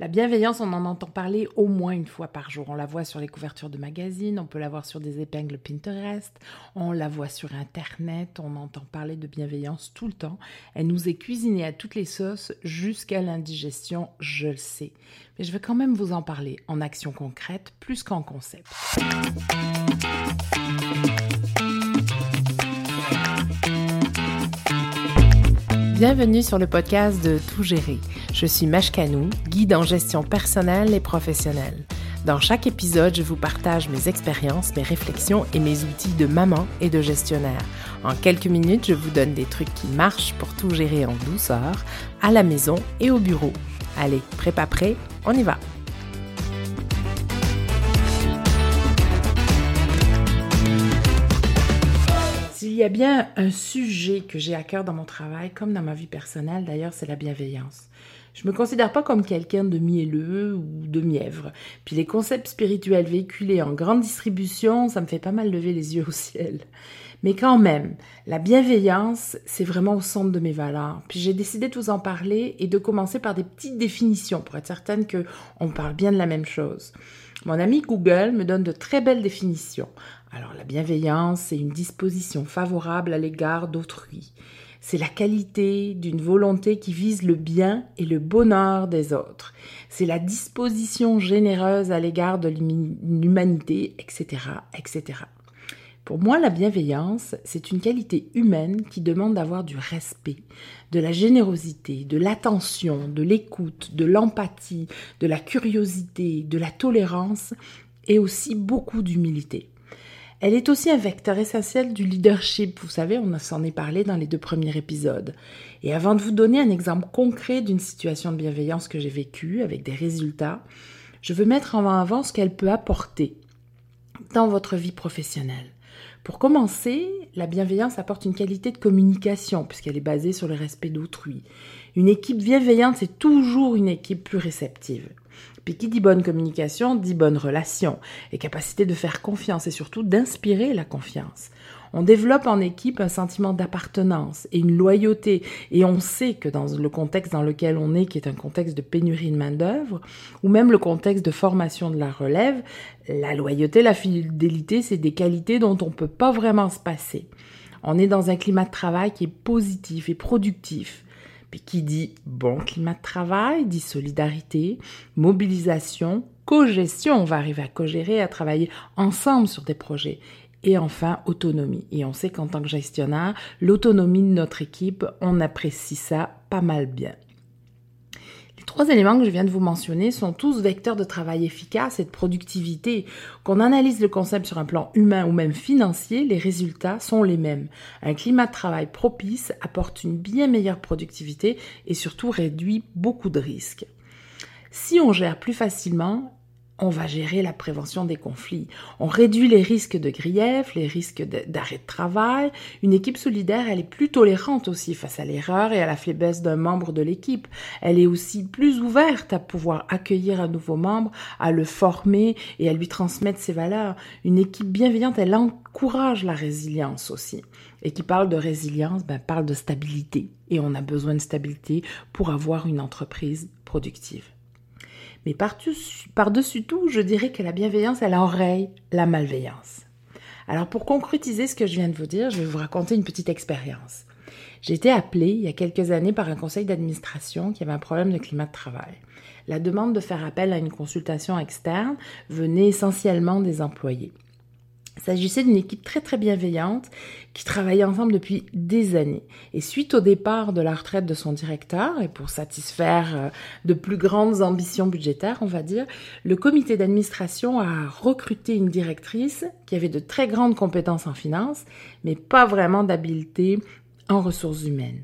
La bienveillance, on en entend parler au moins une fois par jour. On la voit sur les couvertures de magazines, on peut la voir sur des épingles Pinterest, on la voit sur Internet, on entend parler de bienveillance tout le temps. Elle nous est cuisinée à toutes les sauces jusqu'à l'indigestion, je le sais. Mais je vais quand même vous en parler en action concrète plus qu'en concept. Bienvenue sur le podcast de Tout gérer. Je suis Mashkanou, guide en gestion personnelle et professionnelle. Dans chaque épisode, je vous partage mes expériences, mes réflexions et mes outils de maman et de gestionnaire. En quelques minutes, je vous donne des trucs qui marchent pour tout gérer en douceur, à la maison et au bureau. Allez, prépa prêt, on y va. y a bien un sujet que j'ai à cœur dans mon travail, comme dans ma vie personnelle d'ailleurs, c'est la bienveillance. Je me considère pas comme quelqu'un de mielleux ou de mièvre. Puis les concepts spirituels véhiculés en grande distribution, ça me fait pas mal lever les yeux au ciel. Mais quand même, la bienveillance, c'est vraiment au centre de mes valeurs. Puis j'ai décidé de vous en parler et de commencer par des petites définitions pour être certaine que on parle bien de la même chose. Mon ami Google me donne de très belles définitions. Alors la bienveillance, c'est une disposition favorable à l'égard d'autrui. C'est la qualité d'une volonté qui vise le bien et le bonheur des autres. C'est la disposition généreuse à l'égard de l'humanité, etc., etc. Pour moi, la bienveillance, c'est une qualité humaine qui demande d'avoir du respect, de la générosité, de l'attention, de l'écoute, de l'empathie, de la curiosité, de la tolérance et aussi beaucoup d'humilité. Elle est aussi un vecteur essentiel du leadership. Vous savez, on s'en est parlé dans les deux premiers épisodes. Et avant de vous donner un exemple concret d'une situation de bienveillance que j'ai vécue avec des résultats, je veux mettre en avant ce qu'elle peut apporter dans votre vie professionnelle. Pour commencer, la bienveillance apporte une qualité de communication puisqu'elle est basée sur le respect d'autrui. Une équipe bienveillante, c'est toujours une équipe plus réceptive. Puis qui dit bonne communication dit bonne relation et capacité de faire confiance et surtout d'inspirer la confiance. On développe en équipe un sentiment d'appartenance et une loyauté et on sait que dans le contexte dans lequel on est, qui est un contexte de pénurie de main-d'œuvre, ou même le contexte de formation de la relève, la loyauté, la fidélité, c'est des qualités dont on ne peut pas vraiment se passer. On est dans un climat de travail qui est positif et productif. Puis qui dit bon climat de travail, dit solidarité, mobilisation, co-gestion. On va arriver à co-gérer, à travailler ensemble sur des projets. Et enfin, autonomie. Et on sait qu'en tant que gestionnaire, l'autonomie de notre équipe, on apprécie ça pas mal bien. Les trois éléments que je viens de vous mentionner sont tous vecteurs de travail efficace et de productivité. Qu'on analyse le concept sur un plan humain ou même financier, les résultats sont les mêmes. Un climat de travail propice apporte une bien meilleure productivité et surtout réduit beaucoup de risques. Si on gère plus facilement, on va gérer la prévention des conflits. On réduit les risques de grief, les risques d'arrêt de travail. Une équipe solidaire, elle est plus tolérante aussi face à l'erreur et à la faiblesse d'un membre de l'équipe. Elle est aussi plus ouverte à pouvoir accueillir un nouveau membre, à le former et à lui transmettre ses valeurs. Une équipe bienveillante, elle encourage la résilience aussi. Et qui parle de résilience, ben, parle de stabilité. Et on a besoin de stabilité pour avoir une entreprise productive. Mais par-dessus tout, je dirais que la bienveillance, elle enraye la malveillance. Alors pour concrétiser ce que je viens de vous dire, je vais vous raconter une petite expérience. J'ai été appelée il y a quelques années par un conseil d'administration qui avait un problème de climat de travail. La demande de faire appel à une consultation externe venait essentiellement des employés. S'agissait d'une équipe très très bienveillante qui travaillait ensemble depuis des années. Et suite au départ de la retraite de son directeur, et pour satisfaire euh, de plus grandes ambitions budgétaires, on va dire, le comité d'administration a recruté une directrice qui avait de très grandes compétences en finance, mais pas vraiment d'habileté en ressources humaines.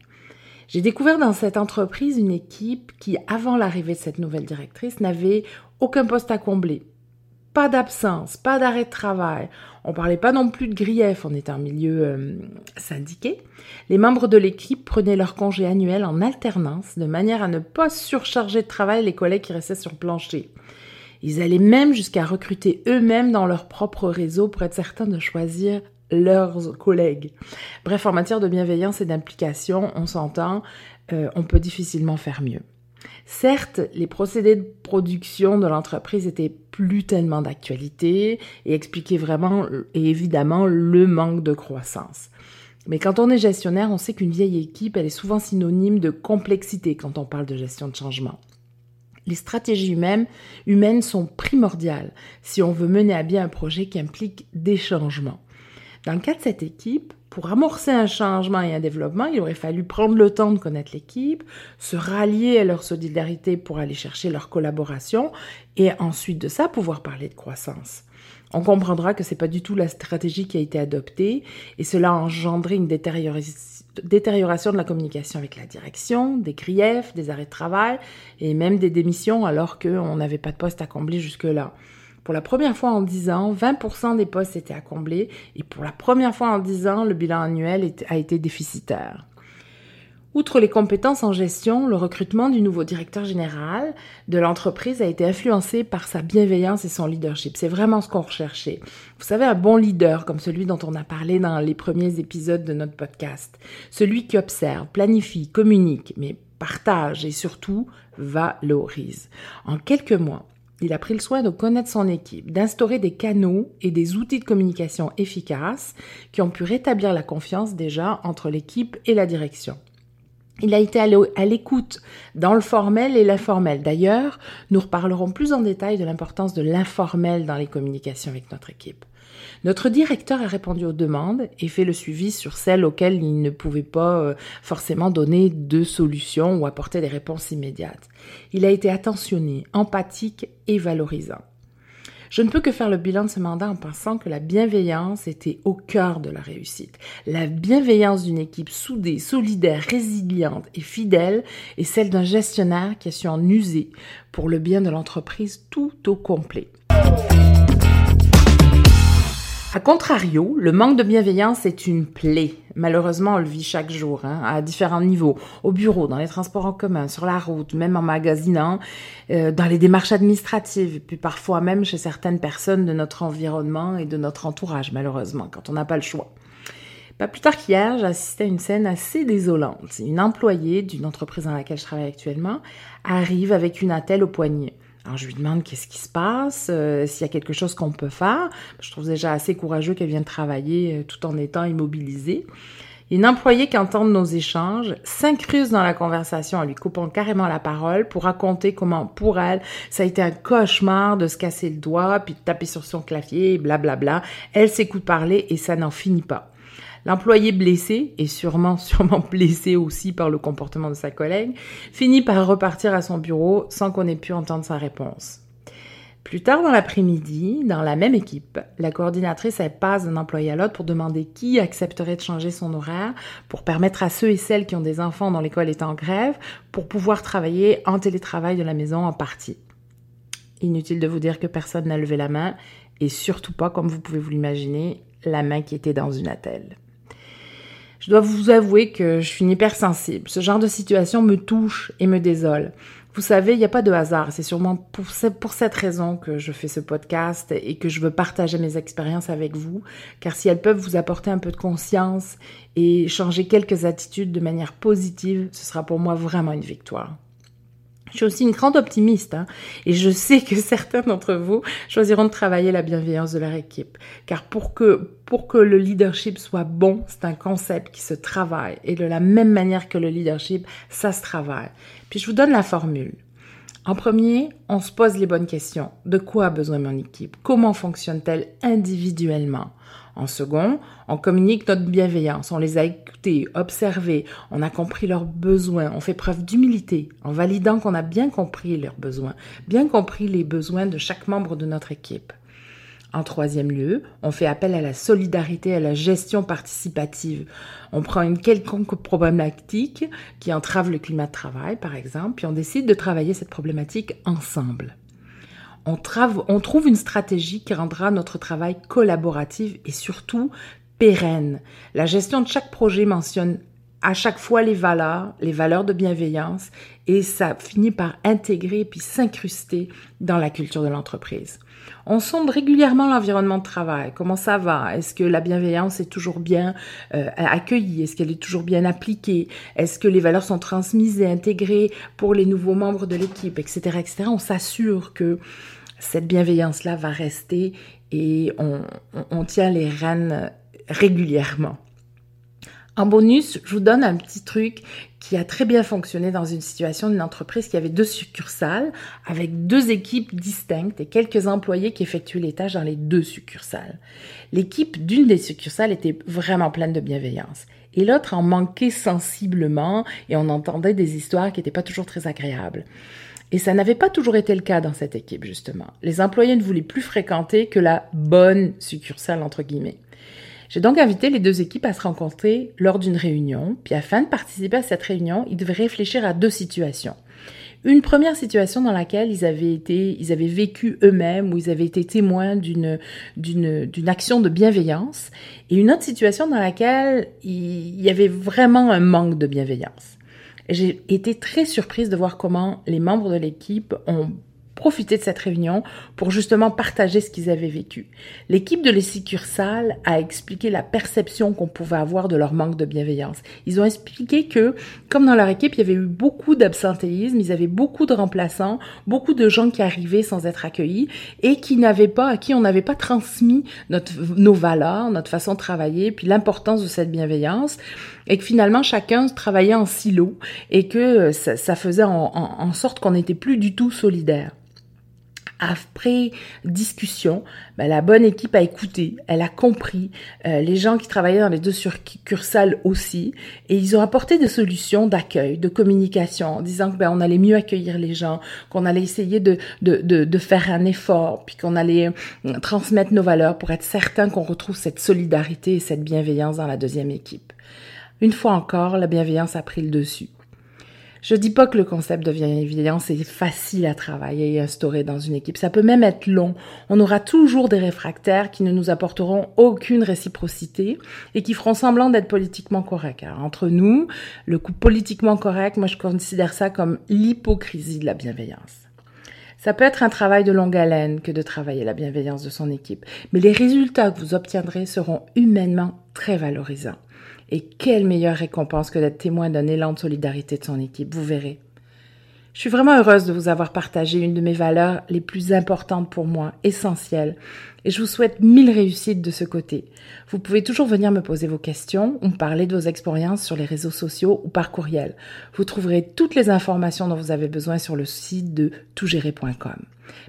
J'ai découvert dans cette entreprise une équipe qui, avant l'arrivée de cette nouvelle directrice, n'avait aucun poste à combler pas d'absence, pas d'arrêt de travail. On parlait pas non plus de grief, on était un milieu euh, syndiqué. Les membres de l'équipe prenaient leur congé annuel en alternance, de manière à ne pas surcharger de travail les collègues qui restaient sur plancher. Ils allaient même jusqu'à recruter eux-mêmes dans leur propre réseau pour être certains de choisir leurs collègues. Bref, en matière de bienveillance et d'implication, on s'entend, euh, on peut difficilement faire mieux. Certes, les procédés de production de l'entreprise étaient plus tellement d'actualité et expliquaient vraiment et évidemment le manque de croissance. Mais quand on est gestionnaire, on sait qu'une vieille équipe, elle est souvent synonyme de complexité quand on parle de gestion de changement. Les stratégies humaines, humaines sont primordiales si on veut mener à bien un projet qui implique des changements. Dans le cas de cette équipe, pour amorcer un changement et un développement, il aurait fallu prendre le temps de connaître l'équipe, se rallier à leur solidarité pour aller chercher leur collaboration et ensuite de ça pouvoir parler de croissance. On comprendra que c'est pas du tout la stratégie qui a été adoptée et cela a engendré une détérioration de la communication avec la direction, des griefs, des arrêts de travail et même des démissions alors qu'on n'avait pas de poste à combler jusque-là. Pour la première fois en 10 ans, 20% des postes étaient à combler et pour la première fois en 10 ans, le bilan annuel a été déficitaire. Outre les compétences en gestion, le recrutement du nouveau directeur général de l'entreprise a été influencé par sa bienveillance et son leadership. C'est vraiment ce qu'on recherchait. Vous savez, un bon leader comme celui dont on a parlé dans les premiers épisodes de notre podcast. Celui qui observe, planifie, communique, mais partage et surtout valorise. En quelques mois, il a pris le soin de connaître son équipe, d'instaurer des canaux et des outils de communication efficaces qui ont pu rétablir la confiance déjà entre l'équipe et la direction. Il a été à l'écoute dans le formel et l'informel. D'ailleurs, nous reparlerons plus en détail de l'importance de l'informel dans les communications avec notre équipe. Notre directeur a répondu aux demandes et fait le suivi sur celles auxquelles il ne pouvait pas euh, forcément donner de solutions ou apporter des réponses immédiates. Il a été attentionné, empathique et valorisant. Je ne peux que faire le bilan de ce mandat en pensant que la bienveillance était au cœur de la réussite. La bienveillance d'une équipe soudée, solidaire, résiliente et fidèle est celle d'un gestionnaire qui a su en user pour le bien de l'entreprise tout au complet. A contrario, le manque de bienveillance est une plaie. Malheureusement, on le vit chaque jour, hein, à différents niveaux, au bureau, dans les transports en commun, sur la route, même en magasinant, euh, dans les démarches administratives, puis parfois même chez certaines personnes de notre environnement et de notre entourage, malheureusement, quand on n'a pas le choix. Pas plus tard qu'hier, j'assistais à une scène assez désolante. Une employée d'une entreprise dans laquelle je travaille actuellement arrive avec une attelle au poignet. Alors je lui demande qu'est-ce qui se passe, euh, s'il y a quelque chose qu'on peut faire. Je trouve déjà assez courageux qu'elle vienne travailler euh, tout en étant immobilisée. Une employée qui entend nos échanges s'incruse dans la conversation en lui coupant carrément la parole pour raconter comment pour elle ça a été un cauchemar de se casser le doigt puis de taper sur son clavier, blablabla. Elle s'écoute parler et ça n'en finit pas. L'employé blessé, et sûrement, sûrement blessé aussi par le comportement de sa collègue, finit par repartir à son bureau sans qu'on ait pu entendre sa réponse. Plus tard dans l'après-midi, dans la même équipe, la coordinatrice elle passe d'un employé à l'autre pour demander qui accepterait de changer son horaire pour permettre à ceux et celles qui ont des enfants dont l'école est en grève pour pouvoir travailler en télétravail de la maison en partie. Inutile de vous dire que personne n'a levé la main et surtout pas, comme vous pouvez vous l'imaginer, la main qui était dans une attelle. Je dois vous avouer que je suis une hypersensible. Ce genre de situation me touche et me désole. Vous savez, il n'y a pas de hasard. C'est sûrement pour, pour cette raison que je fais ce podcast et que je veux partager mes expériences avec vous, car si elles peuvent vous apporter un peu de conscience et changer quelques attitudes de manière positive, ce sera pour moi vraiment une victoire. Je suis aussi une grande optimiste hein, et je sais que certains d'entre vous choisiront de travailler la bienveillance de leur équipe. Car pour que, pour que le leadership soit bon, c'est un concept qui se travaille et de la même manière que le leadership, ça se travaille. Puis je vous donne la formule. En premier, on se pose les bonnes questions. De quoi a besoin mon équipe? Comment fonctionne-t-elle individuellement? En second, on communique notre bienveillance, on les a écoutés, observés, on a compris leurs besoins, on fait preuve d'humilité en validant qu'on a bien compris leurs besoins, bien compris les besoins de chaque membre de notre équipe. En troisième lieu, on fait appel à la solidarité, à la gestion participative. On prend une quelconque problématique qui entrave le climat de travail, par exemple, puis on décide de travailler cette problématique ensemble on, trouve une stratégie qui rendra notre travail collaboratif et surtout pérenne. La gestion de chaque projet mentionne à chaque fois les valeurs, les valeurs de bienveillance, et ça finit par intégrer puis s'incruster dans la culture de l'entreprise. On sonde régulièrement l'environnement de travail. Comment ça va? Est-ce que la bienveillance est toujours bien euh, accueillie? Est-ce qu'elle est toujours bien appliquée? Est-ce que les valeurs sont transmises et intégrées pour les nouveaux membres de l'équipe, etc., etc. On s'assure que cette bienveillance-là va rester et on, on tient les rênes régulièrement. En bonus, je vous donne un petit truc qui a très bien fonctionné dans une situation d'une entreprise qui avait deux succursales avec deux équipes distinctes et quelques employés qui effectuaient les tâches dans les deux succursales. L'équipe d'une des succursales était vraiment pleine de bienveillance et l'autre en manquait sensiblement et on entendait des histoires qui n'étaient pas toujours très agréables. Et ça n'avait pas toujours été le cas dans cette équipe, justement. Les employés ne voulaient plus fréquenter que la bonne succursale, entre guillemets. J'ai donc invité les deux équipes à se rencontrer lors d'une réunion, puis afin de participer à cette réunion, ils devaient réfléchir à deux situations. Une première situation dans laquelle ils avaient été, ils avaient vécu eux-mêmes ou ils avaient été témoins d'une, d'une, d'une action de bienveillance et une autre situation dans laquelle il y avait vraiment un manque de bienveillance. J'ai été très surprise de voir comment les membres de l'équipe ont profiter de cette réunion pour justement partager ce qu'ils avaient vécu. L'équipe de les a expliqué la perception qu'on pouvait avoir de leur manque de bienveillance. Ils ont expliqué que, comme dans leur équipe, il y avait eu beaucoup d'absentéisme, ils avaient beaucoup de remplaçants, beaucoup de gens qui arrivaient sans être accueillis et qui n'avaient pas, à qui on n'avait pas transmis nos valeurs, notre façon de travailler, puis l'importance de cette bienveillance et que finalement chacun travaillait en silo et que ça, faisait en, en sorte qu'on n'était plus du tout solidaire. Après discussion, ben, la bonne équipe a écouté, elle a compris, euh, les gens qui travaillaient dans les deux succursales aussi, et ils ont apporté des solutions d'accueil, de communication, en disant que ben, on allait mieux accueillir les gens, qu'on allait essayer de, de, de, de, faire un effort, puis qu'on allait euh, transmettre nos valeurs pour être certain qu'on retrouve cette solidarité et cette bienveillance dans la deuxième équipe. Une fois encore, la bienveillance a pris le dessus. Je dis pas que le concept de bienveillance est facile à travailler et instaurer dans une équipe. Ça peut même être long. On aura toujours des réfractaires qui ne nous apporteront aucune réciprocité et qui feront semblant d'être politiquement corrects. entre nous, le coup politiquement correct, moi je considère ça comme l'hypocrisie de la bienveillance. Ça peut être un travail de longue haleine que de travailler la bienveillance de son équipe, mais les résultats que vous obtiendrez seront humainement très valorisants. Et quelle meilleure récompense que d'être témoin d'un élan de solidarité de son équipe, vous verrez. Je suis vraiment heureuse de vous avoir partagé une de mes valeurs les plus importantes pour moi, essentielles, et je vous souhaite mille réussites de ce côté. Vous pouvez toujours venir me poser vos questions ou me parler de vos expériences sur les réseaux sociaux ou par courriel. Vous trouverez toutes les informations dont vous avez besoin sur le site de toutgérer.com.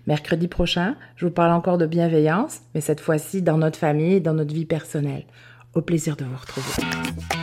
Mercredi prochain, je vous parle encore de bienveillance, mais cette fois-ci dans notre famille et dans notre vie personnelle. Au plaisir de vous retrouver.